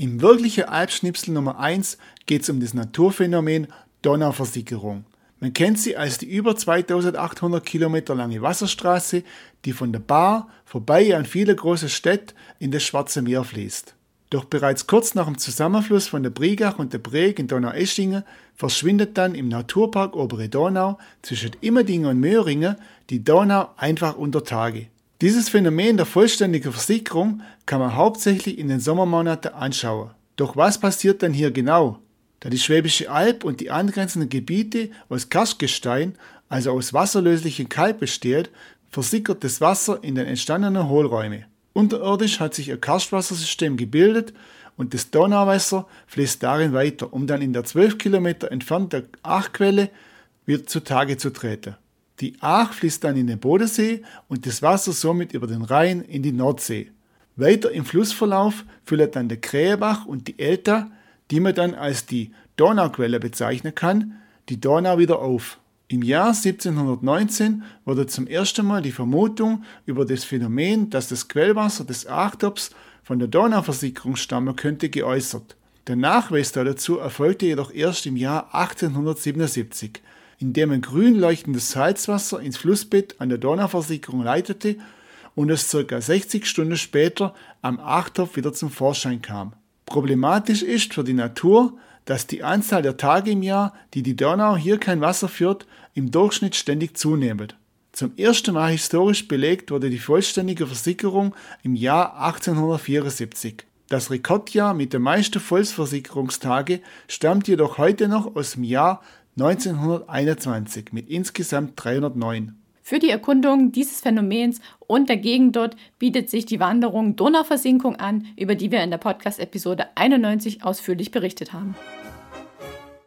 Im wirklichen Alpschnipsel Nummer 1 geht es um das Naturphänomen Donauversickerung. Man kennt sie als die über 2800 Kilometer lange Wasserstraße, die von der Bar vorbei an viele große Städte in das Schwarze Meer fließt. Doch bereits kurz nach dem Zusammenfluss von der Brigach und der Breg in Donaueschingen verschwindet dann im Naturpark Obere Donau zwischen Immerdingen und Möhringen die Donau einfach unter Tage. Dieses Phänomen der vollständigen Versickerung kann man hauptsächlich in den Sommermonaten anschauen. Doch was passiert dann hier genau? Da die Schwäbische Alb und die angrenzenden Gebiete aus Karstgestein, also aus wasserlöslichem Kalk besteht, versickert das Wasser in den entstandenen Hohlräume. Unterirdisch hat sich ein Karstwassersystem gebildet und das Donauwasser fließt darin weiter, um dann in der 12 Kilometer entfernten Achquelle wieder zutage zu treten. Die Ach fließt dann in den Bodensee und das Wasser somit über den Rhein in die Nordsee. Weiter im Flussverlauf füllen dann der Krähebach und die Elta die man dann als die Donauquelle bezeichnen kann, die Donau wieder auf. Im Jahr 1719 wurde zum ersten Mal die Vermutung über das Phänomen, dass das Quellwasser des Achtops von der Donauversickerung stammen könnte, geäußert. Der Nachweis dazu erfolgte jedoch erst im Jahr 1877, indem ein grün leuchtendes Salzwasser ins Flussbett an der Donauversickerung leitete und es ca. 60 Stunden später am Achtopf wieder zum Vorschein kam. Problematisch ist für die Natur, dass die Anzahl der Tage im Jahr, die die Donau hier kein Wasser führt, im Durchschnitt ständig zunehmend. Zum ersten Mal historisch belegt wurde die vollständige Versickerung im Jahr 1874. Das Rekordjahr mit den meisten Vollversickerungstage stammt jedoch heute noch aus dem Jahr 1921 mit insgesamt 309. Für die Erkundung dieses Phänomens und der Gegend dort bietet sich die Wanderung Donauversinkung an, über die wir in der Podcast-Episode 91 ausführlich berichtet haben.